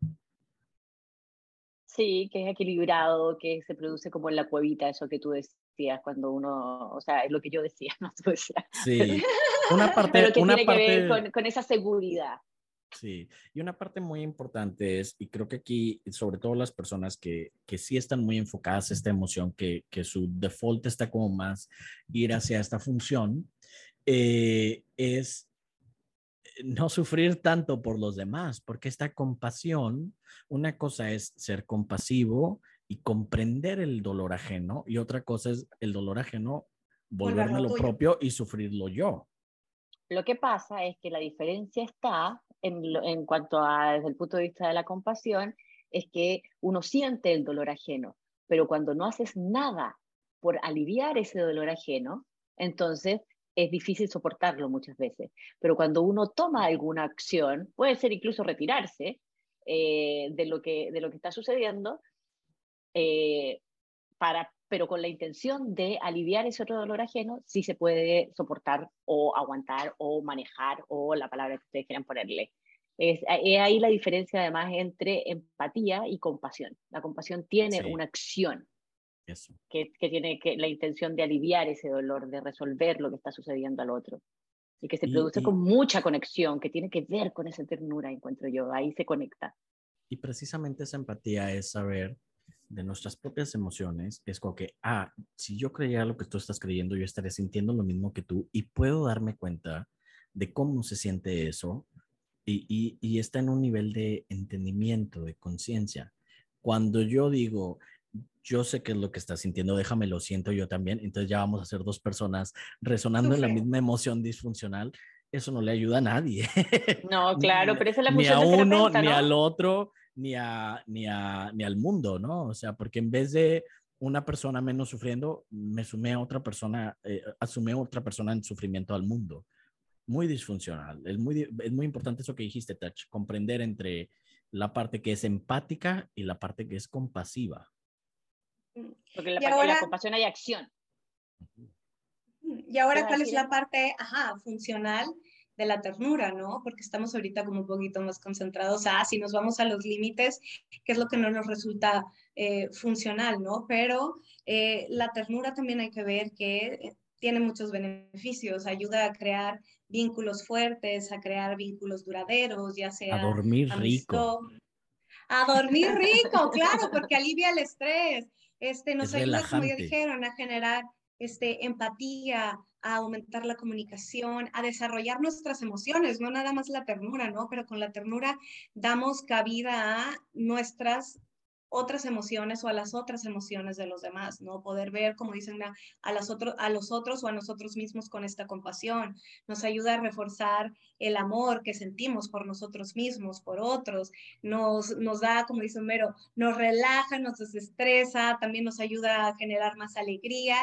Sí, que es equilibrado, que se produce como en la cuevita, eso que tú decías cuando uno, o sea, es lo que yo decía, no tú decías. Sí, una parte, Pero que una tiene parte, que ver con, con esa seguridad. Sí, y una parte muy importante es, y creo que aquí, sobre todo las personas que, que sí están muy enfocadas a esta emoción, que, que su default está como más ir hacia esta función, eh, es no sufrir tanto por los demás, porque esta compasión, una cosa es ser compasivo y comprender el dolor ajeno, y otra cosa es el dolor ajeno, volverme lo propio y sufrirlo yo. Lo que pasa es que la diferencia está en, lo- en cuanto a, desde el punto de vista de la compasión, es que uno siente el dolor ajeno, pero cuando no haces nada por aliviar ese dolor ajeno, entonces es difícil soportarlo muchas veces. Pero cuando uno toma alguna acción, puede ser incluso retirarse eh, de, lo que, de lo que está sucediendo, eh, para, pero con la intención de aliviar ese otro dolor ajeno, sí se puede soportar o aguantar o manejar o la palabra que ustedes quieran ponerle. Es, es ahí la diferencia además entre empatía y compasión. La compasión tiene Sí. una acción Eso. que, que tiene que, la intención de aliviar ese dolor, de resolver lo que está sucediendo al otro. Y que se Y- produce y- con mucha conexión, que tiene que ver con esa ternura, encuentro yo. Ahí se conecta. Y precisamente esa empatía es saber de nuestras propias emociones, es como que, ah, si yo creyera lo que tú estás creyendo, yo estaré sintiendo lo mismo que tú y puedo darme cuenta de cómo se siente eso y, y, y está en un nivel de entendimiento, de conciencia. Cuando yo digo, yo sé qué es lo que estás sintiendo, déjame lo siento yo también, entonces ya vamos a ser dos personas resonando en la misma emoción disfuncional, eso no le ayuda a nadie. No, claro, Ni- pero esa es la ni a uno, terapeuta, ni ¿no? al otro, ni, a, ni, a, ni al mundo, ¿no? O sea, porque en vez de una persona menos sufriendo, me sumé a otra persona, eh, asumí a otra persona en sufrimiento al mundo. Muy disfuncional. Es muy, es muy importante eso que dijiste, Touch, comprender entre la parte que es empática y la parte que es compasiva. Porque en la, Y parte- en la ahora- compasión hay acción. Y ahora, ¿Puedo ¿cuál es la parte ajá, funcional de la ternura, no? Porque estamos ahorita como un poquito más concentrados a si nos vamos a los límites, qué es lo que no nos resulta eh, funcional, ¿no? Pero eh, la ternura también hay que ver que eh, tiene muchos beneficios, ayuda a crear vínculos fuertes, a crear vínculos duraderos, ya sea A dormir rico. amistad. A dormir rico, claro, porque alivia el estrés. Este, nos Es ayuda, como ya dijeron, a generar este, empatía, a aumentar la comunicación, a desarrollar nuestras emociones, no nada más la ternura, ¿no? Pero con la ternura damos cabida a nuestras otras emociones o a las otras emociones de los demás, ¿no? Poder ver, como dicen, a, a, las otro, a los otros o a nosotros mismos con esta compasión. Nos ayuda a reforzar el amor que sentimos por nosotros mismos, por otros. Nos, nos da, como dice Homero, nos relaja, nos desestresa, también nos ayuda a generar más alegría.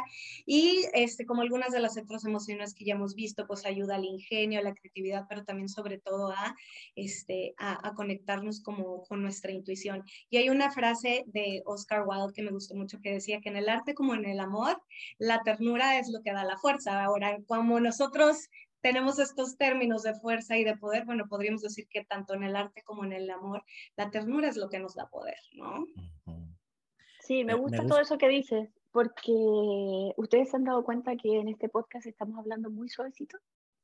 Y este, como algunas de las otras emociones que ya hemos visto, pues ayuda al ingenio, a la creatividad, pero también sobre todo a, este, a, a conectarnos como con nuestra intuición. Y hay una frase de Oscar Wilde que me gustó mucho que decía que en el arte como en el amor, la ternura es lo que da la fuerza. Ahora, como nosotros tenemos estos términos de fuerza y de poder, bueno, podríamos decir que tanto en el arte como en el amor, la ternura es lo que nos da poder, ¿no? Sí, me Me- me gusta gusta. todo eso que dices, porque ustedes se han dado cuenta que en este podcast estamos hablando muy suavecito.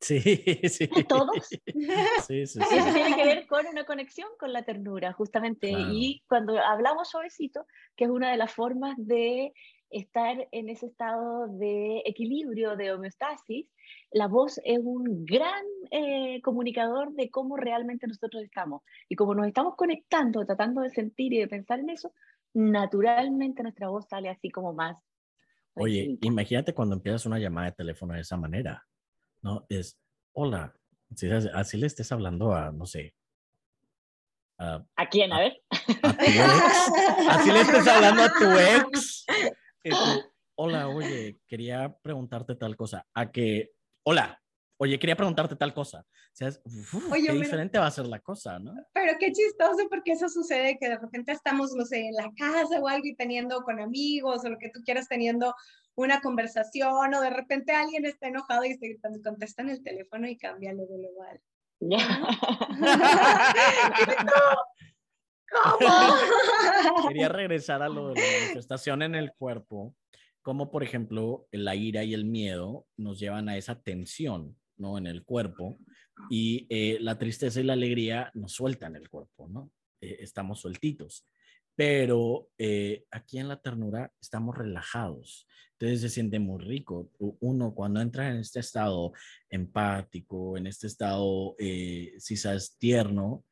Sí, sí. ¿Todos? Sí, sí, sí. eso tiene que ver con una conexión con la ternura, justamente. Claro. Y cuando hablamos suavecito, que es una de las formas de estar en ese estado de equilibrio, de homeostasis, la voz es un gran eh, comunicador de cómo realmente nosotros estamos. Y como nos estamos conectando, tratando de sentir y de pensar en eso, naturalmente nuestra voz sale así como más. Oye, imagínate cuando empiezas una llamada de teléfono de esa manera, ¿no? Es, hola, si así, así le estés hablando a, no sé, a, ¿A quién? A ver. a tu ex, así le estés hablando a tu ex. hola, oye, quería preguntarte tal cosa, a que, hola, oye, quería preguntarte tal cosa. O sea, es, uf, Oye, qué mira. diferente va a ser la cosa, ¿no? Pero qué chistoso porque eso sucede que de repente estamos, no sé, en la casa o algo y teniendo con amigos o lo que tú quieras teniendo una conversación o de repente alguien está enojado y se contesta en el teléfono y cambia luego luego al- Ya. Quería regresar a lo de la manifestación en el cuerpo, como por ejemplo la ira y el miedo nos llevan a esa tensión, ¿no? En el cuerpo y eh, la tristeza y la alegría nos sueltan el cuerpo, ¿no? Eh, estamos sueltitos. Pero eh, aquí en la ternura estamos relajados, entonces se siente muy rico. Uno cuando entra en este estado empático, en este estado, si sabes, tierno,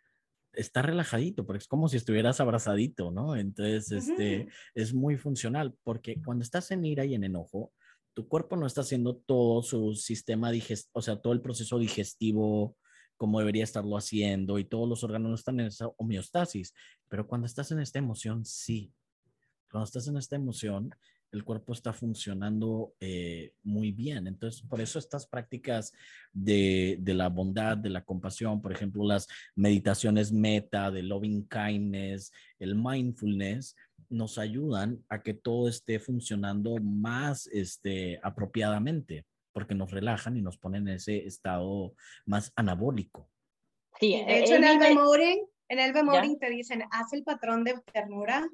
está relajadito, porque es como si estuvieras abrazadito, ¿no? Entonces, este, es muy funcional, porque cuando estás en ira y en enojo, tu cuerpo no está haciendo todo su sistema digestivo, o sea, todo el proceso digestivo como debería estarlo haciendo y todos los órganos están en esa homeostasis, pero cuando estás en esta emoción, sí. Cuando estás en esta emoción, el cuerpo está funcionando eh, muy bien. Entonces, por eso estas prácticas de, de, la bondad, de la compasión, por ejemplo, las meditaciones meta, de loving kindness, el mindfulness, nos ayudan a que todo esté funcionando más este, apropiadamente, porque nos relajan y nos ponen en ese estado más anabólico. Sí, de hecho, en el memory, en el memory te dicen, haz el patrón de ternura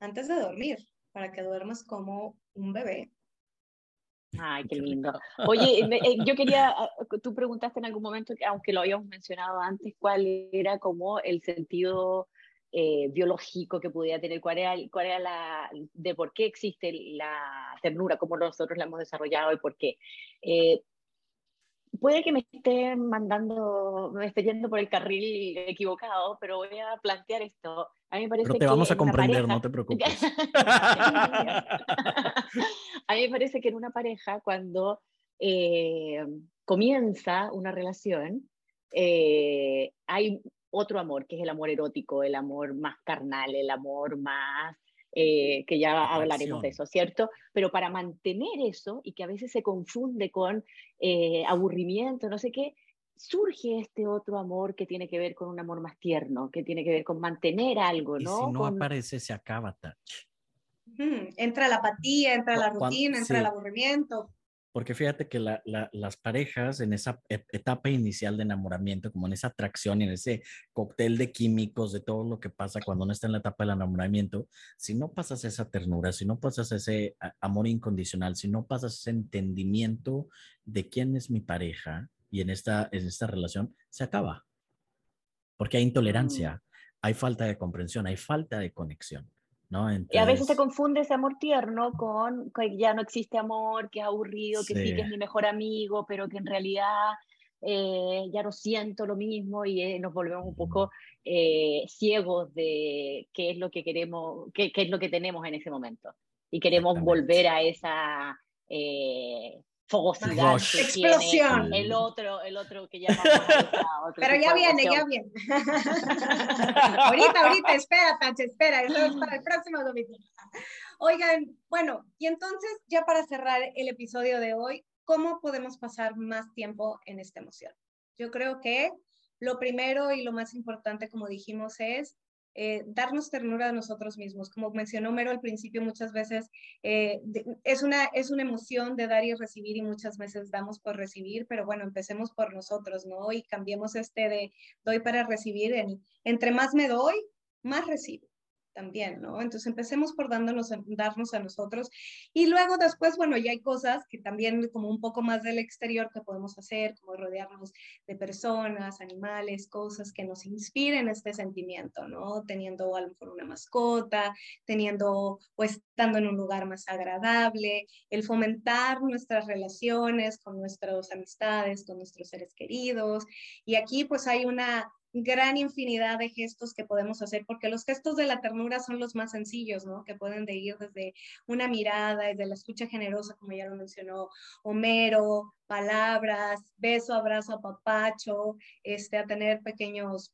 antes de dormir, para que duermas como un bebé. Ay, qué lindo. Oye, eh, yo quería, ah, tú preguntaste en algún momento, aunque lo habíamos mencionado antes, cuál era como el sentido eh, biológico que pudiera tener, cuál era, cuál era la, de por qué existe la ternura, cómo nosotros la hemos desarrollado y por qué. Eh, puede que me esté mandando, me esté yendo por el carril equivocado, pero voy a plantear esto. A mí me parece pero te vamos a comprender, no te preocupes. a mí me parece que en una pareja, cuando eh, comienza una relación, hay otro amor, que es el amor erótico, el amor más carnal, el amor más, eh, que ya hablaremos de eso, ¿cierto? Pero para mantener eso, y que a veces se confunde con eh, aburrimiento, no sé qué, surge este otro amor que tiene que ver con un amor más tierno, que tiene que ver con mantener algo, ¿no? Y si no aparece, se acaba, Touch. Entra la apatía, entra la rutina, entra el aburrimiento. Porque fíjate que las parejas en esa etapa inicial de enamoramiento, como en esa atracción y en ese cóctel de químicos de todo lo que pasa cuando uno está en la etapa del enamoramiento, si no pasas esa ternura, si no pasas ese amor incondicional, si no pasas ese entendimiento de quién es mi pareja y en esta, en esta relación, se acaba. Porque hay mm. intolerancia, hay falta de comprensión, hay falta de conexión y a veces se confunde ese amor tierno con que ya no existe amor, que es aburrido, que sí, que es mi mejor amigo, pero que en realidad eh, ya no siento lo mismo y eh, nos volvemos un poco eh, ciegos de qué es lo que queremos, qué, qué, es lo que tenemos en ese momento. Y queremos volver a esa fogosidad. Explosión. el otro, el otro que ya Pero ya viene, ya viene. ahorita, ahorita, espera, Tache, espera, eso es para el próximo domingo. Oigan, bueno, y entonces, ya para cerrar el episodio de hoy, ¿cómo podemos pasar más tiempo en esta emoción? Yo creo que lo primero y lo más importante, como dijimos, es eh, darnos ternura a nosotros mismos. Como mencionó Mero al principio, muchas veces eh, es, una, es una emoción de dar y recibir y muchas veces damos por recibir, pero bueno, empecemos por nosotros, ¿no? Y cambiemos este de doy para recibir, en, entre más me doy, más recibo también, ¿no? Entonces empecemos por dándonos, darnos a nosotros y luego después, bueno, ya hay cosas que también como un poco más del exterior que podemos hacer, como rodearnos de personas, animales, cosas que nos inspiren este sentimiento, ¿no? Teniendo a lo mejor una mascota, teniendo o estando en un lugar más agradable, el fomentar nuestras relaciones con nuestras amistades, con nuestros seres queridos. Y aquí pues hay una gran infinidad de gestos que podemos hacer, porque los gestos de la ternura son los más sencillos, ¿no? Que pueden de ir desde una mirada, desde la escucha generosa, como ya lo mencionó Homero, palabras, beso, abrazo, papacho, este, a tener pequeños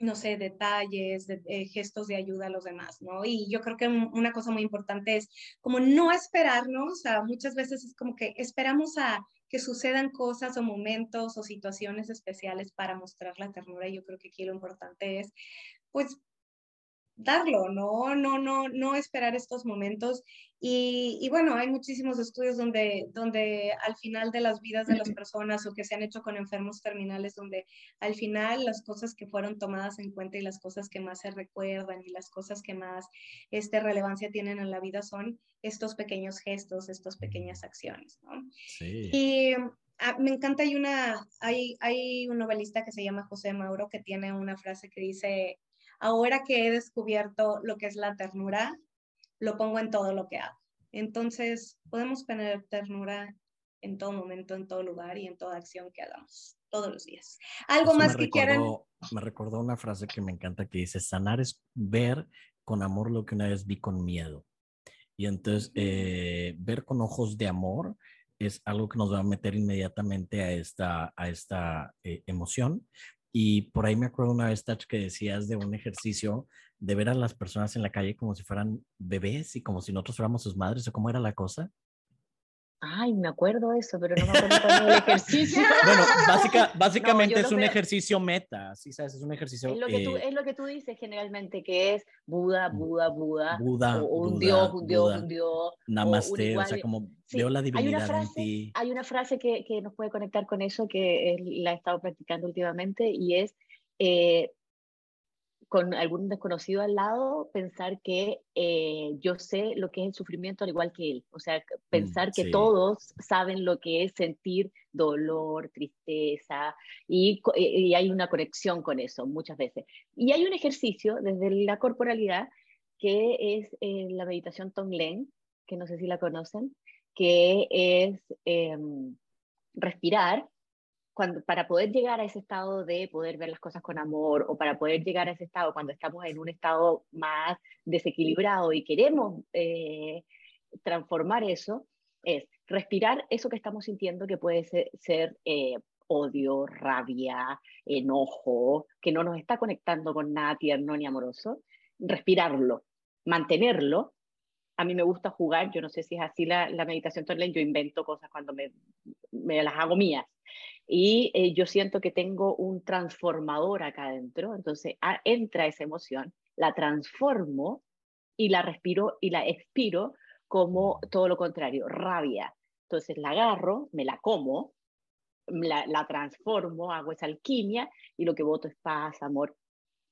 no sé, detalles, de, eh, gestos de ayuda a los demás, ¿no? Y yo creo que una cosa muy importante es como no esperarnos, o sea, muchas veces es como que esperamos a que sucedan cosas o momentos o situaciones especiales para mostrar la ternura. Yo creo que aquí lo importante es, pues, darlo, no, no, no, no esperar estos momentos. Y, y, bueno, hay muchísimos estudios donde, donde al final de las vidas de las personas o que se han hecho con enfermos terminales, donde al final las cosas que fueron tomadas en cuenta y las cosas que más se recuerdan y las cosas que más este, relevancia tienen en la vida son estos pequeños gestos, estas pequeñas acciones. ¿no? Sí. Y ah, me encanta, hay, una, hay, hay un novelista que se llama José Mauro que tiene una frase que dice, ahora que he descubierto lo que es la ternura, lo pongo en todo lo que hago. Entonces, podemos tener ternura en todo momento, en todo lugar y en toda acción que hagamos todos los días. ¿Algo más que quieran? Me recordó una frase que me encanta que dice, sanar es ver con amor lo que una vez vi con miedo. Y entonces, eh, ver con ojos de amor es algo que nos va a meter inmediatamente a esta, a esta eh, emoción. Y por ahí me acuerdo una vez, Tach, que decías de un ejercicio de ver a las personas en la calle como si fueran bebés y como si nosotros fuéramos sus madres o cómo era la cosa. Ay, me acuerdo de eso, pero no me acuerdo del ejercicio. bueno, básicamente es un ejercicio meta, ¿sí sabes? Es un ejercicio... Es lo, que tú, eh es lo que tú dices generalmente, que es Buda, mm, Buda, Buda. Buda, o un Dios, un Dios, un Dios. Namaste, o, o sea, como veo la divinidad hay una frase, en ti. Hay una frase que, que, nos puede conectar con eso, que la he estado practicando últimamente, y es... Eh, con algún desconocido al lado, pensar que eh, yo sé lo que es el sufrimiento al igual que él. O sea, mm, pensar que todos saben lo que es sentir dolor, tristeza, y, y, hay una conexión con eso muchas veces. Y hay un ejercicio desde la corporalidad que es eh, la meditación Tonglen, que no sé si la conocen, que es em, respirar cuando, para poder llegar a ese estado de poder ver las cosas con amor o para poder llegar a ese estado cuando estamos en un estado más desequilibrado y queremos eh, transformar eso, es respirar eso que estamos sintiendo que puede ser, eh, odio, rabia, enojo, que no nos está conectando con nada tierno ni amoroso, respirarlo, mantenerlo a mí me gusta jugar, yo no sé si es así la, la meditación yo invento cosas cuando me, me las hago mías. Y eh, yo siento que tengo un transformador acá adentro, entonces entra esa emoción, la transformo y la respiro y la expiro como todo lo contrario, rabia. Entonces la agarro, me la como, la, la transformo, hago esa alquimia y lo que voto es paz, amor.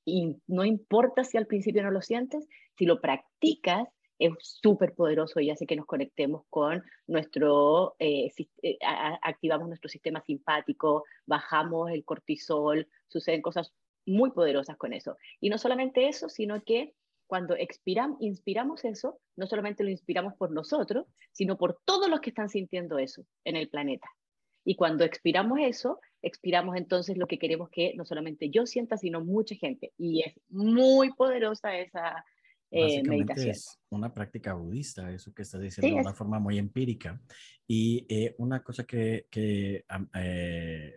Y no importa si al principio no lo sientes, si lo practicas, es súper poderoso y hace que nos conectemos con nuestro, eh, eh, activamos nuestro sistema simpático, bajamos el cortisol, suceden cosas muy poderosas con eso. Y no solamente eso, sino que cuando expiramos, inspiramos eso, no solamente lo inspiramos por nosotros, sino por todos los que están sintiendo eso en el planeta. Y cuando expiramos eso, expiramos entonces lo que queremos que no solamente yo sienta, sino mucha gente. Y es muy poderosa esa, eh, meditación. Es una práctica budista, eso que estás diciendo de una forma muy empírica. Y eh, una cosa que, que eh,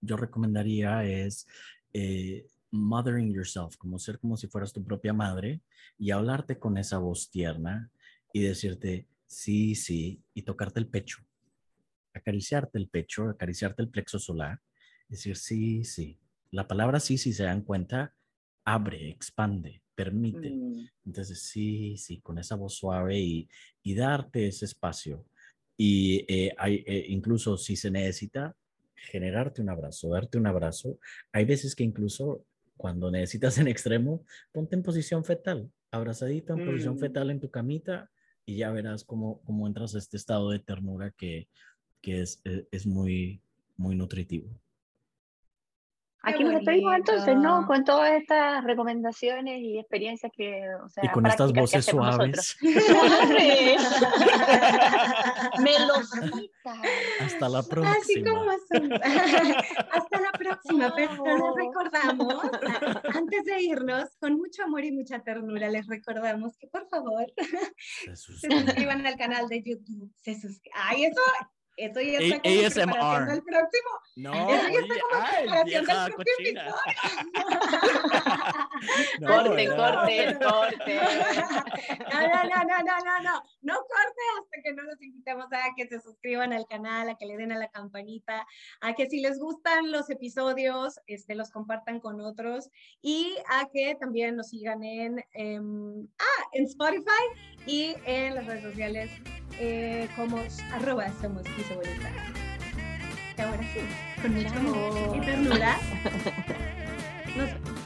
yo recomendaría es mothering yourself, como ser como si fueras tu propia madre y hablarte con esa voz tierna y decirte sí, sí, y tocarte el pecho, acariciarte el pecho, acariciarte el plexo solar, decir sí, sí. La palabra sí, si se dan cuenta, abre, expande, permite. Mm. Entonces, sí, sí, con esa voz suave y, y darte ese espacio. Y eh, hay, eh, incluso si se necesita, generarte un abrazo, darte un abrazo. Hay veces que incluso cuando necesitas en extremo, ponte en posición fetal, abrazadito en posición mm. fetal en tu camita y ya verás cómo, cómo entras a este estado de ternura que, que es, e, es muy, muy nutritivo. Aquí nos despedimos entonces, ¿no? Con todas estas recomendaciones y experiencias que, o sea, y con estas voces suaves. Me lo Hasta la próxima. Así como Hasta la próxima, pero les recordamos, antes de irnos, con mucho amor y mucha ternura, les recordamos que por favor se suscriban, al canal de YouTube. Se Ay, eso Eso ya está como preparación del próximo. No, Eso ya está como preparación del próximo corte, corte, corte. No, no, no, no, no, no, no. No corte hasta que no los invitemos a que se suscriban al canal, a que le den a la campanita, a que si les gustan los episodios, este, los compartan con otros y a que también nos sigan en, em, ah, en Spotify y en las redes sociales eh, como arroba somos bonita. Y ahora sí, con mucho amor y ternura. Nos